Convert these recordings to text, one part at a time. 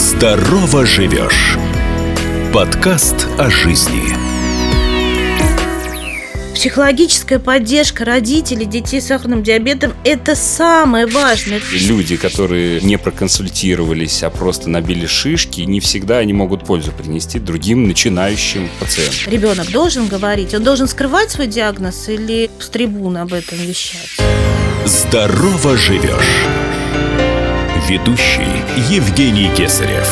Здорово живешь. Подкаст о жизни. Психологическая поддержка родителей детей с сахарным диабетом – это самое важное. Люди, которые не проконсультировались, а просто набили шишки, не всегда они могут пользу принести другим начинающим пациентам. Ребенок должен говорить, он должен скрывать свой диагноз или с трибуны об этом вещать. Здорово живешь. Ведущий Евгений Кесарев.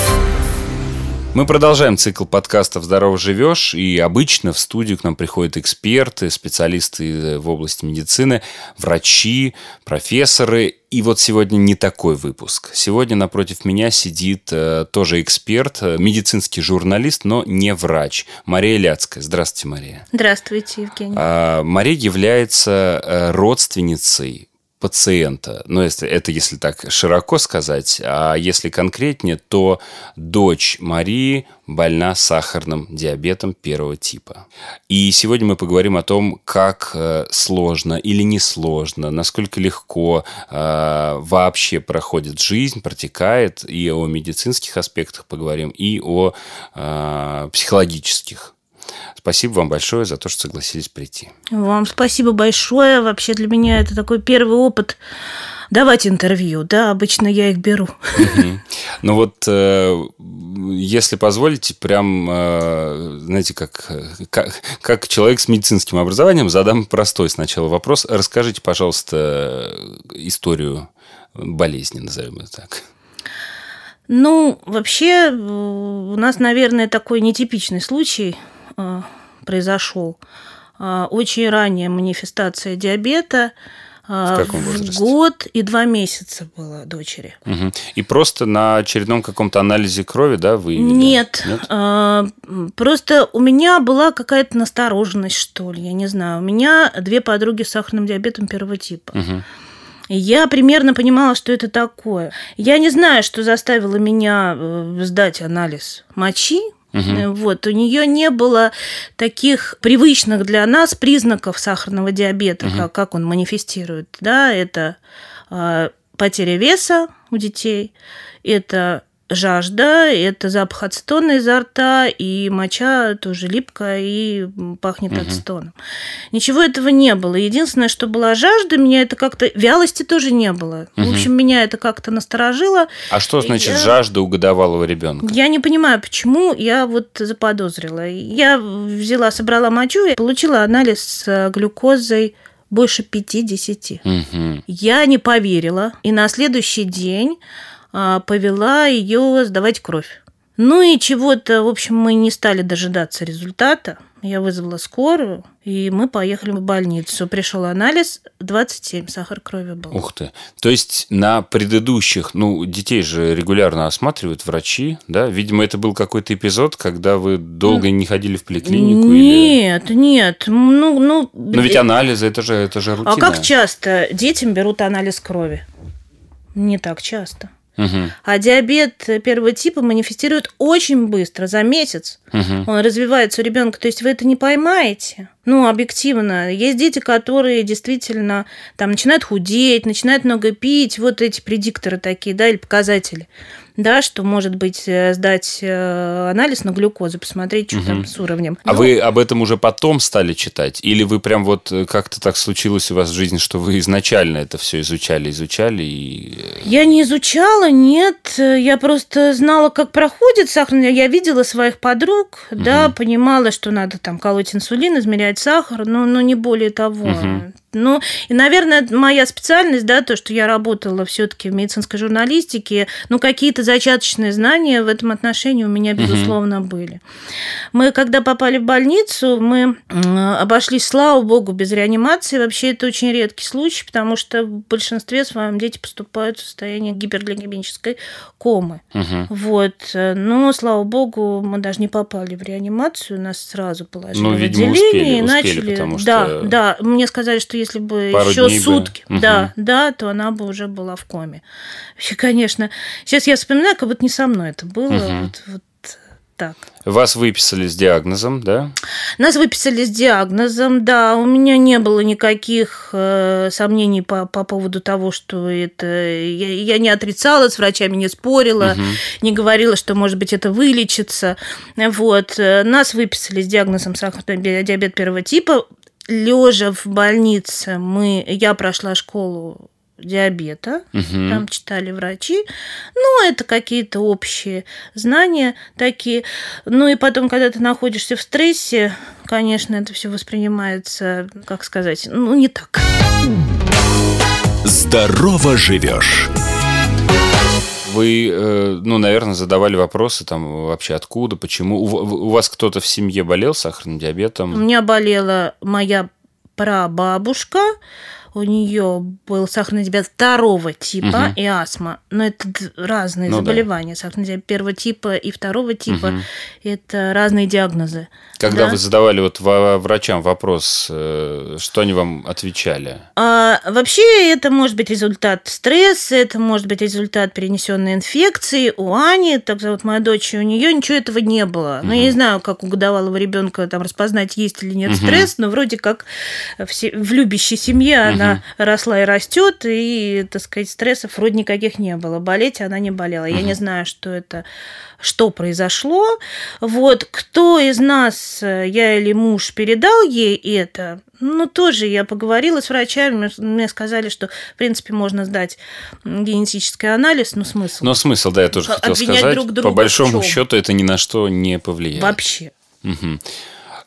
Мы продолжаем цикл подкастов «Здорово живешь», и обычно в студию к нам приходят эксперты, специалисты в области медицины, врачи, профессоры. И вот сегодня не такой выпуск. Сегодня напротив меня сидит э, тоже эксперт, э, медицинский журналист, но не врач. Мария Ляцкая. Здравствуйте, Мария. Здравствуйте, Евгений. А, Мария является э, родственницей пациента, ну, если, это если так широко сказать, а если конкретнее, то дочь Марии больна сахарным диабетом первого типа. И сегодня мы поговорим о том, как э, сложно или не сложно, насколько легко э, вообще проходит жизнь, протекает, и о медицинских аспектах поговорим, и о э, психологических. Спасибо вам большое за то, что согласились прийти. Вам спасибо большое. Вообще для меня это такой первый опыт давать интервью. Да, обычно я их беру. Ну вот, э, если позволите, прям, э, знаете, как, как, как человек с медицинским образованием, задам простой сначала вопрос. Расскажите, пожалуйста, историю болезни, назовем это так. Ну, вообще, у нас, наверное, такой нетипичный случай – Э, произошел. Э, очень ранняя манифестация диабета. Э, в каком возрасте? В год и два месяца было дочери. Угу. И просто на очередном каком-то анализе крови, да, выявили? Нет. Нет? Просто у меня была какая-то настороженность, что ли, я не знаю. У меня две подруги с сахарным диабетом первого типа. Угу. Я примерно понимала, что это такое. Я не знаю, что заставило меня сдать анализ мочи, Угу. Вот, у нее не было таких привычных для нас признаков сахарного диабета, угу. как, как он манифестирует. Да, это э, потеря веса у детей, это жажда, это запах ацетона изо рта, и моча тоже липкая и пахнет угу. ацетоном. Ничего этого не было. Единственное, что была жажда, меня это как-то... Вялости тоже не было. Угу. В общем, меня это как-то насторожило. А что значит я... жажда у годовалого ребенка? Я не понимаю, почему я вот заподозрила. Я взяла, собрала мочу и получила анализ с глюкозой больше 50. Угу. Я не поверила. И на следующий день повела ее сдавать кровь. Ну и чего-то, в общем, мы не стали дожидаться результата. Я вызвала скорую, и мы поехали в больницу. Пришел анализ, 27 сахар крови был. Ух ты. То есть на предыдущих, ну, детей же регулярно осматривают врачи, да? Видимо, это был какой-то эпизод, когда вы долго не ходили в поликлинику? Нет, или... нет. Ну, ну... Но ведь анализы, это же, это же рутина. А как часто детям берут анализ крови? Не так часто. Угу. А диабет первого типа манифестирует очень быстро, за месяц. Угу. Он развивается у ребенка. То есть вы это не поймаете. Ну, объективно. Есть дети, которые действительно там начинают худеть, начинают много пить. Вот эти предикторы такие, да, или показатели да, что, может быть, э, сдать э, анализ на глюкозу, посмотреть, что угу. там с уровнем. А Но... вы об этом уже потом стали читать? Или вы прям вот э, как-то так случилось у вас в жизни, что вы изначально это все изучали, изучали и... Я не изучала, нет. Я просто знала, как проходит сахарный. Я видела своих подруг, угу. да, понимала, что надо там колоть инсулин, измерять сахар, но, но не более того. Угу. Ну, и, наверное, моя специальность, да, то, что я работала все-таки в медицинской журналистике, ну, какие-то зачаточные знания в этом отношении у меня, безусловно, угу. были. Мы, когда попали в больницу, мы обошлись, слава богу, без реанимации. Вообще, это очень редкий случай, потому что в большинстве своем дети поступают в состояние гипергликемической комы. Угу. Вот. Но, слава богу, мы даже не попали в реанимацию, нас сразу положили ну, видимо, в отделение успели, и начали... Успели, потому да, что... да, мне сказали, что если бы Пару еще сутки, бы. да, угу. да, то она бы уже была в коме. Вообще, конечно, сейчас я вспоминаю, как будто не со мной это было. Угу. Вот, вот так. Вас выписали с диагнозом, да? Нас выписали с диагнозом, да. У меня не было никаких э, сомнений по, по поводу того, что это... Я, я не отрицала, с врачами не спорила, угу. не говорила, что, может быть, это вылечится. Вот. Нас выписали с диагнозом сахарный диабет первого типа. Лежа в больнице, мы, я прошла школу диабета, угу. там читали врачи. Ну, это какие-то общие знания такие. Ну и потом, когда ты находишься в стрессе, конечно, это все воспринимается, как сказать, ну, не так. Здорово живешь вы, э, ну, наверное, задавали вопросы там вообще откуда, почему. У вас кто-то в семье болел сахарным диабетом? У меня болела моя прабабушка, у нее был сахарный диабет второго типа угу. и астма. Но это разные ну, заболевания. Да. Сахарный диабет первого типа и второго типа угу. это разные диагнозы. Когда да? вы задавали вот врачам вопрос, э, что они вам отвечали? А, вообще это может быть результат стресса, это может быть результат перенесенной инфекции. У Ани, так зовут моя дочь, у нее ничего этого не было. Угу. Ну, я не знаю, как у годовалого ребенка там распознать, есть или нет угу. стресс, но вроде как в, в любящей семье угу. Она росла и растет, и, так сказать, стрессов вроде никаких не было. Болеть она не болела. Я не знаю, что это что произошло. Вот кто из нас, я или муж, передал ей это, ну, тоже я поговорила с врачами, мне сказали, что, в принципе, можно сдать генетический анализ, но смысл. Но смысл, да, я тоже хотел сказать. Друг друга По большому счету это ни на что не повлияет. Вообще. Угу.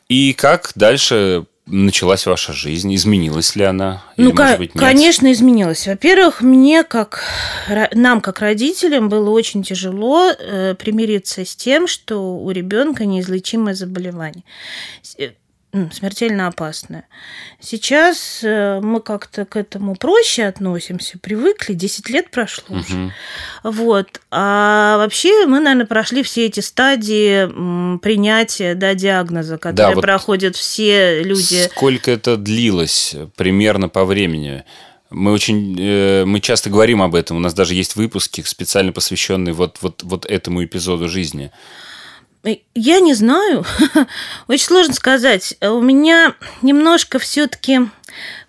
И как дальше началась ваша жизнь? Изменилась ли она? Или, ну, может быть, нет? конечно, изменилась. Во-первых, мне, как нам, как родителям, было очень тяжело э, примириться с тем, что у ребенка неизлечимое заболевание смертельно опасная. Сейчас э, мы как-то к этому проще относимся, привыкли, 10 лет прошло угу. уже. Вот. А вообще мы, наверное, прошли все эти стадии принятия да, диагноза, которые да, вот проходят все люди. Сколько это длилось примерно по времени? Мы очень, э, мы часто говорим об этом. У нас даже есть выпуски, специально посвященные вот, вот, вот этому эпизоду жизни. Я не знаю. Очень сложно сказать. У меня немножко все-таки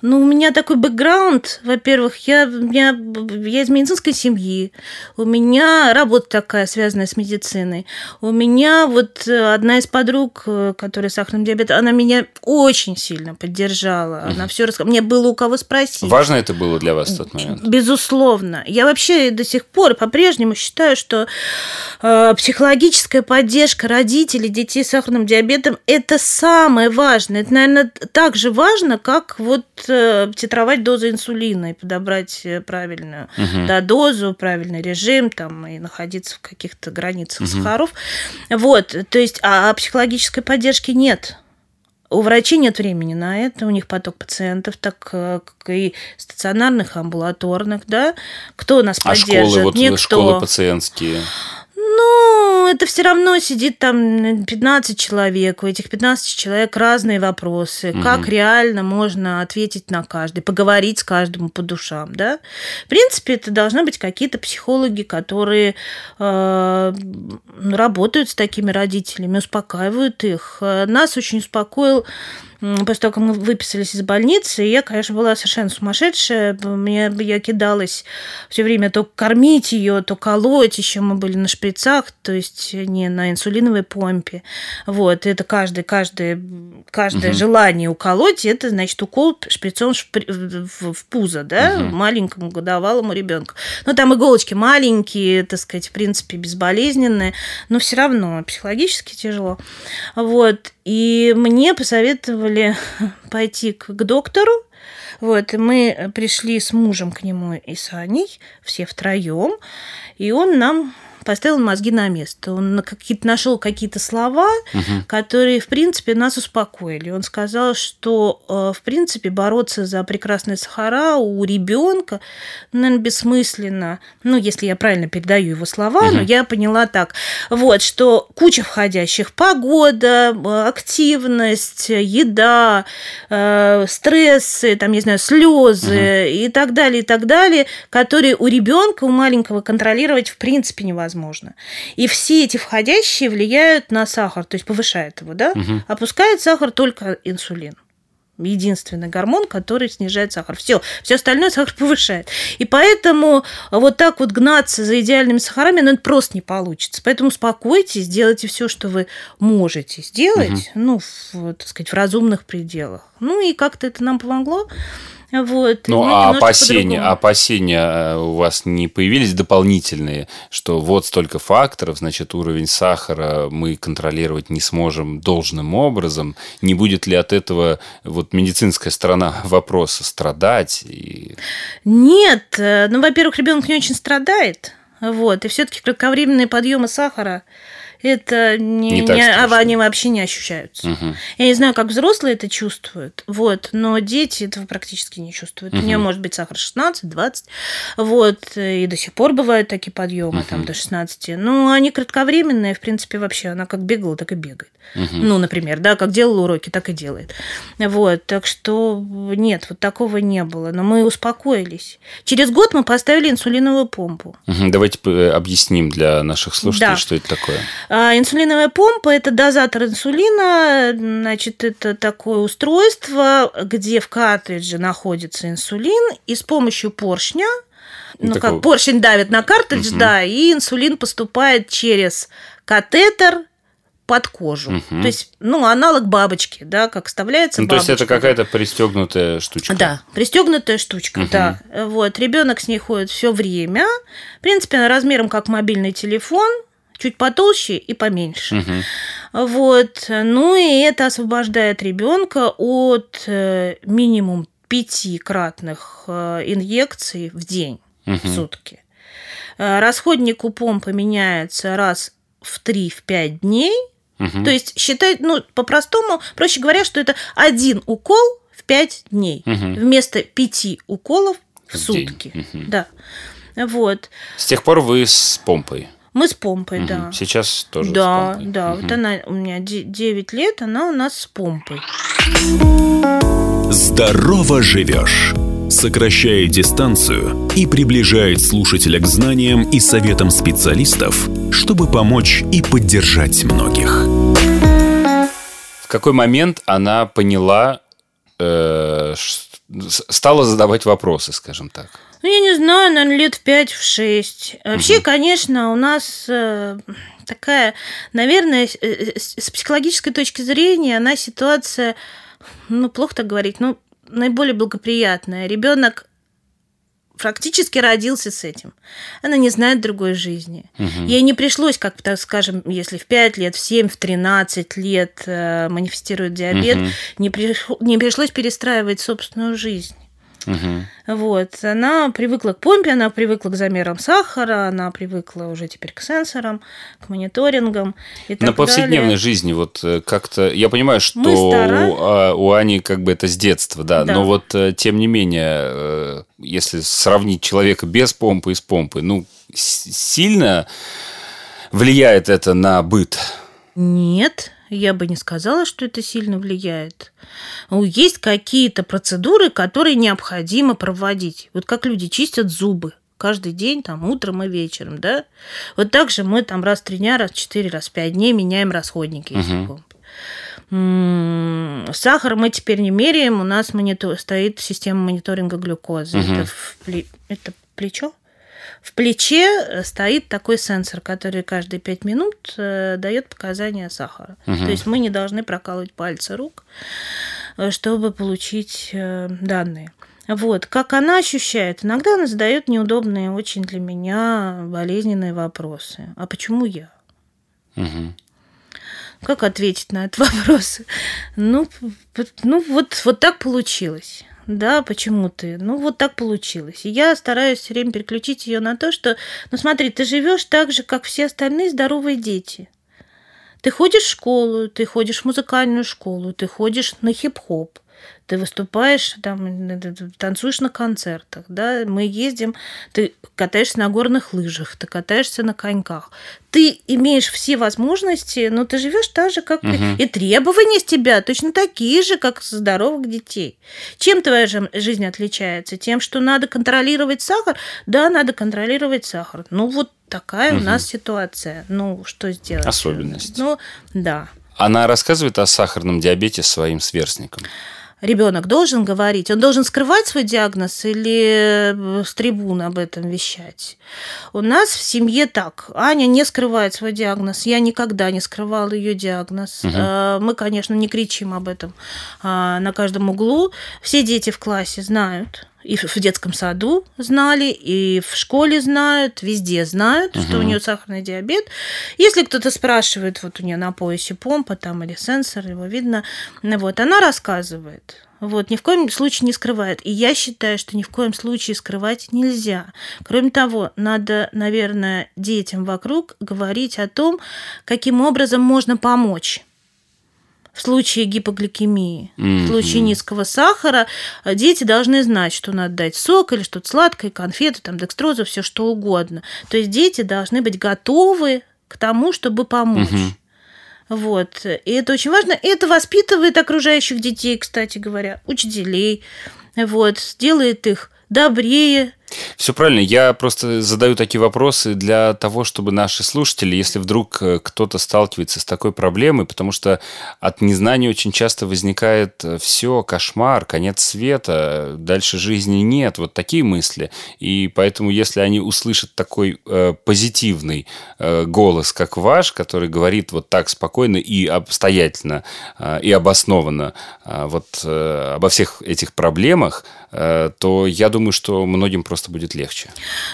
ну, у меня такой бэкграунд. Во-первых, я, я, я из медицинской семьи. У меня работа такая, связанная с медициной. У меня вот э, одна из подруг, э, которая с сахарным диабетом, она меня очень сильно поддержала. Она все рассказала. Мне было у кого спросить. Важно это было для вас в тот момент? Безусловно. Я вообще до сих пор по-прежнему считаю, что э, психологическая поддержка родителей детей с сахарным диабетом – это самое важное. Это, наверное, так же важно, как вот Э, титровать дозу инсулина и подобрать э, правильную угу. да, дозу, правильный режим там, и находиться в каких-то границах угу. сахаров. Вот, то есть, а, а психологической поддержки нет. У врачей нет времени на это, у них поток пациентов, так э, как и стационарных, амбулаторных, да. Кто нас а поддержит? Школы, вот Никто. школы пациентские. Ну, это все равно сидит там 15 человек. У этих 15 человек разные вопросы. Угу. Как реально можно ответить на каждый, поговорить с каждым по душам, да? В принципе, это должны быть какие-то психологи, которые э, работают с такими родителями, успокаивают их. Нас очень успокоил после того, как мы выписались из больницы, я, конечно, была совершенно сумасшедшая. Мне, я кидалась все время то кормить ее, то колоть. Еще мы были на шприцах, то есть не на инсулиновой помпе. Вот, это каждое, каждое, каждое угу. желание уколоть, это, значит, укол шприцом шпри... в, в пузо, да, угу. маленькому годовалому ребенку. Ну, там иголочки маленькие, так сказать, в принципе, безболезненные, но все равно психологически тяжело. Вот, и мне посоветовали пойти к, к доктору. Вот, мы пришли с мужем к нему и с Аней, все втроем, и он нам поставил мозги на место. Он какие-то нашел какие-то слова, угу. которые, в принципе, нас успокоили. Он сказал, что, э, в принципе, бороться за прекрасные сахара у ребенка, наверное, бессмысленно. Ну, если я правильно передаю его слова, угу. но я поняла так. Вот, что куча входящих. Погода, э, активность, еда, э, стрессы, там, не знаю, слезы угу. и так далее, и так далее, которые у ребенка, у маленького контролировать в принципе невозможно невозможно. И все эти входящие влияют на сахар, то есть повышает его, да? Угу. Опускает сахар только инсулин единственный гормон, который снижает сахар. Все, все остальное сахар повышает. И поэтому вот так вот гнаться за идеальными сахарами, ну, это просто не получится. Поэтому успокойтесь, сделайте все, что вы можете сделать, угу. ну, в, так сказать, в разумных пределах. Ну, и как-то это нам помогло. Вот, ну, а опасения, опасения э, у вас не появились дополнительные, что вот столько факторов, значит, уровень сахара мы контролировать не сможем должным образом. Не будет ли от этого вот медицинская сторона вопроса страдать? И... Нет, э, ну, во-первых, ребенок не очень страдает. Вот, и все-таки кратковременные подъемы сахара это не, не, не а они вообще не ощущаются. Угу. Я не знаю, как взрослые это чувствуют, вот, но дети этого практически не чувствуют. Угу. У нее может быть сахар 16, 20, вот, и до сих пор бывают такие подъемы, угу. там, до 16. Но они кратковременные, в принципе, вообще, она как бегала, так и бегает. Угу. Ну, например, да, как делала уроки, так и делает. Вот, так что нет, вот такого не было. Но мы успокоились. Через год мы поставили инсулиновую помпу. Угу. Давайте э, объясним для наших слушателей, да. что это такое. А, инсулиновая помпа – это дозатор инсулина, значит, это такое устройство, где в картридже находится инсулин, и с помощью поршня ну, Такого... как поршень давит на картридж, угу. да, и инсулин поступает через катетер под кожу. Угу. То есть, ну, аналог бабочки, да, как вставляется ну, бабочка. То есть это какая-то пристегнутая штучка. Да, пристегнутая штучка, угу. да. Вот, ребенок с ней ходит все время. В принципе, она размером как мобильный телефон, чуть потолще и поменьше. Угу. Вот. Ну и это освобождает ребенка от э, минимум пятикратных э, инъекций в день, угу. в сутки. Э, расходник у помпы меняется раз в 3-5 дней. Угу. То есть считать, ну, по-простому, проще говоря, что это один укол в 5 дней угу. вместо 5 уколов в, в сутки. Угу. Да. Вот. С тех пор вы с помпой? Мы с помпой, угу. да. Сейчас тоже да, с помпой. Да, угу. вот она у меня 9 лет, она у нас с помпой. Здорово живешь сокращает дистанцию и приближает слушателя к знаниям и советам специалистов, чтобы помочь и поддержать многих. В какой момент она поняла, э, стала задавать вопросы, скажем так? Ну, я не знаю, наверное, лет в пять, в шесть. Вообще, угу. конечно, у нас э, такая, наверное, э, э, с психологической точки зрения, она ситуация, ну, плохо так говорить, ну, наиболее благоприятная. Ребенок практически родился с этим. Она не знает другой жизни. Угу. Ей не пришлось, как так скажем, если в 5 лет, в 7, в 13 лет э, манифестирует диабет, угу. не, при, не пришлось перестраивать собственную жизнь. Угу. Вот. Она привыкла к помпе, она привыкла к замерам сахара, она привыкла уже теперь к сенсорам, к мониторингам и На повседневной далее. жизни вот э, как-то... Я понимаю, что у, а, у Ани как бы это с детства, да, да, но вот э, тем не менее, э, если сравнить человека без помпы и с помпой, ну, сильно влияет это на быт? Нет, я бы не сказала, что это сильно влияет. Есть какие-то процедуры, которые необходимо проводить. Вот как люди чистят зубы каждый день, там, утром и вечером, да? Вот так же мы там раз в три дня, раз в четыре, раз в пять дней меняем расходники, если угу. Сахар мы теперь не меряем, у нас монитор, стоит система мониторинга глюкозы. Угу. Это, в, это плечо? В плече э, стоит такой сенсор, который каждые 5 минут э, дает показания сахара. Угу. То есть мы не должны прокалывать пальцы рук, э, чтобы получить данные. Вот, как она ощущает? Иногда она задает неудобные очень для меня болезненные вопросы. А почему я? Угу. Как ответить на этот вопрос? Ну, ну вот, вот так получилось да, почему ты? Ну, вот так получилось. И я стараюсь все время переключить ее на то, что, ну, смотри, ты живешь так же, как все остальные здоровые дети. Ты ходишь в школу, ты ходишь в музыкальную школу, ты ходишь на хип-хоп, ты выступаешь, там, танцуешь на концертах, да, мы ездим, ты катаешься на горных лыжах, ты катаешься на коньках. Ты имеешь все возможности, но ты живешь так же, как угу. и требования с тебя точно такие же, как здоровых детей. Чем твоя жизнь отличается? Тем, что надо контролировать сахар? Да, надо контролировать сахар. Ну вот такая угу. у нас ситуация. Ну, что сделать? Особенность. Ну, да. Она рассказывает о сахарном диабете своим сверстникам ребенок должен говорить? Он должен скрывать свой диагноз или э, с трибун об этом вещать? У нас в семье так. Аня не скрывает свой диагноз. Я никогда не скрывала ее диагноз. Угу. Мы, конечно, не кричим об этом а, на каждом углу. Все дети в классе знают и в детском саду знали, и в школе знают, везде знают, угу. что у нее сахарный диабет. Если кто-то спрашивает, вот у нее на поясе помпа там или сенсор, его видно, вот, она рассказывает. Вот, ни в коем случае не скрывает. И я считаю, что ни в коем случае скрывать нельзя. Кроме того, надо, наверное, детям вокруг говорить о том, каким образом можно помочь в случае гипогликемии, mm-hmm. в случае низкого сахара, э, дети должны знать, что надо дать сок или что-то сладкое, конфеты, там, декстрозу, все что угодно. То есть дети должны быть готовы к тому, чтобы помочь. Mm-hmm. Вот. И это очень важно. И это воспитывает окружающих детей, кстати говоря, учителей. Вот. Делает их добрее, все правильно. Я просто задаю такие вопросы для того, чтобы наши слушатели, если вдруг э, кто-то сталкивается с такой проблемой, потому что от незнания очень часто возникает э, все, кошмар, конец света, дальше жизни нет, вот такие мысли. И поэтому, если они услышат такой э, позитивный э, голос, как ваш, который говорит вот так спокойно и обстоятельно, э, и обоснованно э, вот э, обо всех этих проблемах, то я думаю, что многим просто будет легче.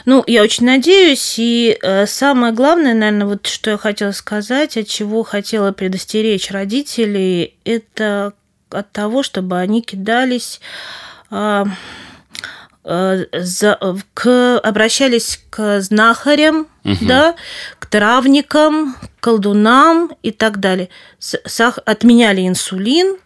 Ну, я очень надеюсь. И э, самое главное, наверное, вот что я хотела сказать, от чего хотела предостеречь родителей, это от того, чтобы они кидались э, э, за, к, обращались к знахарям, угу. да, к травникам, к колдунам и так далее. Сах, отменяли инсулин,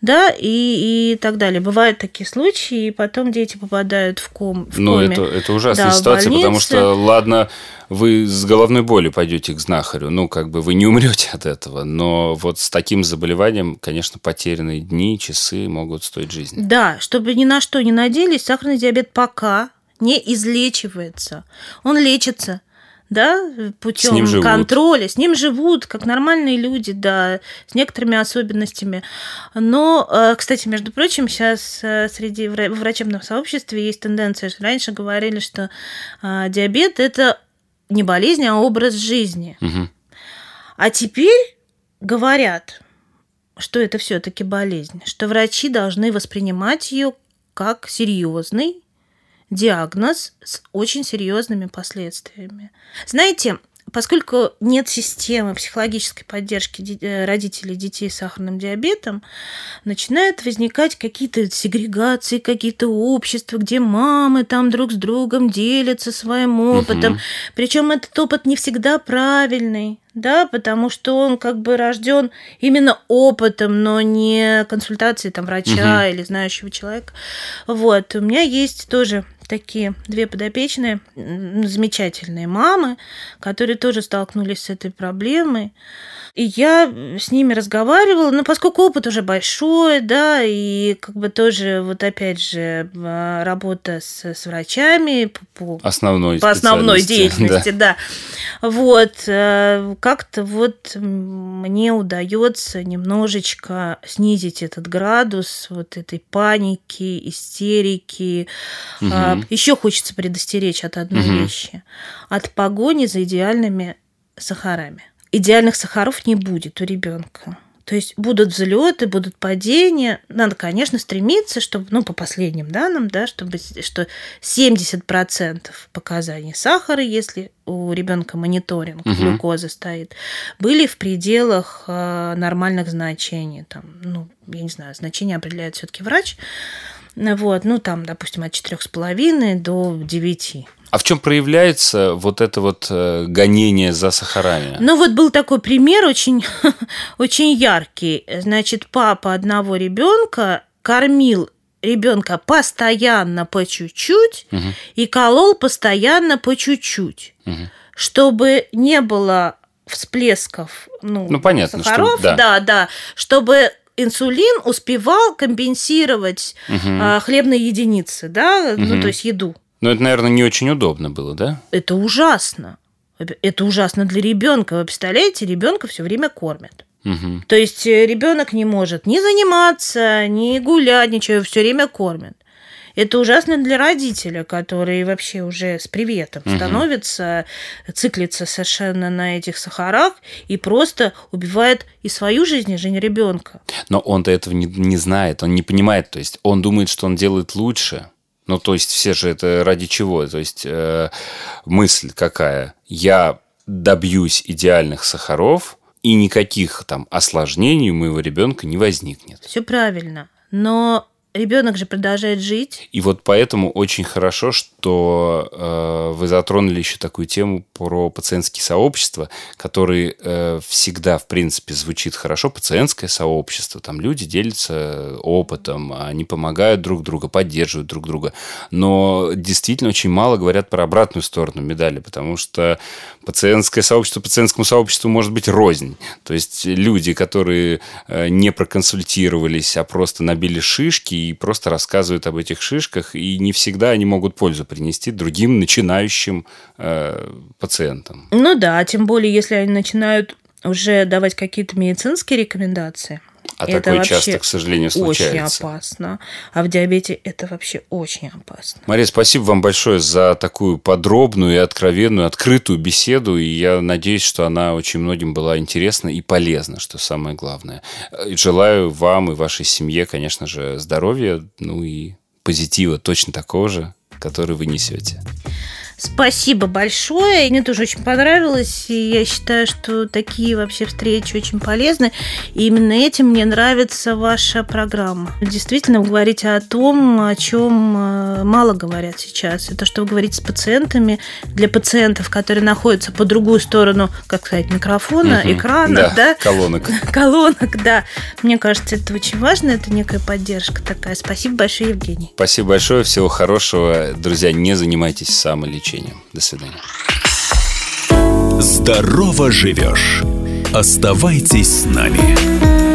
да, и, и так далее. Бывают такие случаи, и потом дети попадают в, ком, в ну, коме. это, это ужасная да, ситуация, потому что, ладно, вы с головной болью пойдете к знахарю, ну, как бы вы не умрете от этого, но вот с таким заболеванием, конечно, потерянные дни, часы могут стоить жизни. Да, чтобы ни на что не надеялись, сахарный диабет пока не излечивается. Он лечится да, путем с контроля, с ним живут как нормальные люди, да, с некоторыми особенностями. Но, э, кстати, между прочим, сейчас э, среди в врачебном сообществе есть тенденция, что раньше говорили, что э, диабет это не болезнь, а образ жизни. Угу. А теперь говорят, что это все-таки болезнь, что врачи должны воспринимать ее как серьезный диагноз с очень серьезными последствиями. Знаете, поскольку нет системы психологической поддержки э, родителей детей с сахарным диабетом, начинают возникать какие-то сегрегации, какие-то общества, где мамы там друг с другом делятся своим опытом. Угу. Причем этот опыт не всегда правильный да, потому что он как бы рожден именно опытом, но не консультацией там врача угу. или знающего человека. Вот, у меня есть тоже такие две подопечные замечательные мамы, которые тоже столкнулись с этой проблемой. И я с ними разговаривала, но поскольку опыт уже большой, да, и как бы тоже вот опять же а, работа с, с врачами по, основной, по основной деятельности, да. да. Вот, э, как-то вот мне удается немножечко снизить этот градус вот этой паники, истерики. Угу. Еще хочется предостеречь от одной угу. вещи. От погони за идеальными сахарами идеальных сахаров не будет у ребенка. То есть будут взлеты, будут падения. Надо, конечно, стремиться, чтобы, ну, по последним данным, да, чтобы что 70% показаний сахара, если у ребенка мониторинг угу. глюкозы стоит, были в пределах э, нормальных значений. Там, ну, я не знаю, значение определяет все-таки врач. Вот, ну, там, допустим, от 4,5 до 9. А в чем проявляется вот это вот э, гонение за сахарами? Ну вот был такой пример очень, очень яркий. Значит, папа одного ребенка кормил ребенка постоянно по чуть-чуть угу. и колол постоянно по чуть-чуть, угу. чтобы не было всплесков ну, ну понятно, сахаров, что, да. да, да, чтобы инсулин успевал компенсировать угу. хлебные единицы, да, угу. ну то есть еду. Но это, наверное, не очень удобно было, да? Это ужасно. Это ужасно для ребенка. Вы представляете, ребенка все время кормят. Мгм. То есть э, ребенок не может ни заниматься, ни гулять, ничего, все время кормят. Это ужасно для родителя, который вообще уже с приветом Мгм. становится, циклится совершенно на этих сахарах и просто убивает и свою жизнь, и жизнь ребенка. Но он-то этого не, не знает, он не понимает. То есть он думает, что он делает лучше. Ну, то есть все же это ради чего? То есть э, мысль какая? Я добьюсь идеальных сахаров, и никаких там осложнений у моего ребенка не возникнет. Все правильно. Но ребенок же продолжает жить. И вот поэтому очень хорошо, что э, вы затронули еще такую тему про пациентские сообщества, которые э, всегда, в принципе, звучит хорошо. Пациентское сообщество, там люди делятся опытом, они помогают друг другу, поддерживают друг друга. Но действительно очень мало говорят про обратную сторону медали, потому что пациентское сообщество пациентскому сообществу может быть рознь. То есть люди, которые э, не проконсультировались, а просто набили шишки и просто рассказывают об этих шишках, и не всегда они могут пользу принести другим начинающим э, пациентам. Ну да, тем более, если они начинают уже давать какие-то медицинские рекомендации. А Это такое часто, к сожалению, Очень случается. опасно. А в диабете это вообще очень опасно. Мария, спасибо вам большое за такую подробную и откровенную, открытую беседу. И я надеюсь, что она очень многим была интересна и полезна, что самое главное. Э, Желаю вам и вашей семье, конечно же, здоровья, ну и позитива точно такого же, который вы несете. Спасибо большое. Мне тоже очень понравилось. И я считаю, что такие вообще встречи очень полезны. И именно этим мне нравится ваша программа. Действительно, вы говорите о том, о чем э, мало говорят сейчас. Это что вы говорите с пациентами, для пациентов, которые находятся по другую сторону, как сказать, микрофона, Мгм. экрана, да, колонок. колонок, да. Мне кажется, это очень важно, это некая поддержка такая. Спасибо большое, Евгений. Спасибо большое, всего хорошего. Друзья, не занимайтесь самолечением. До свидания. Здорово живешь. Оставайтесь с нами.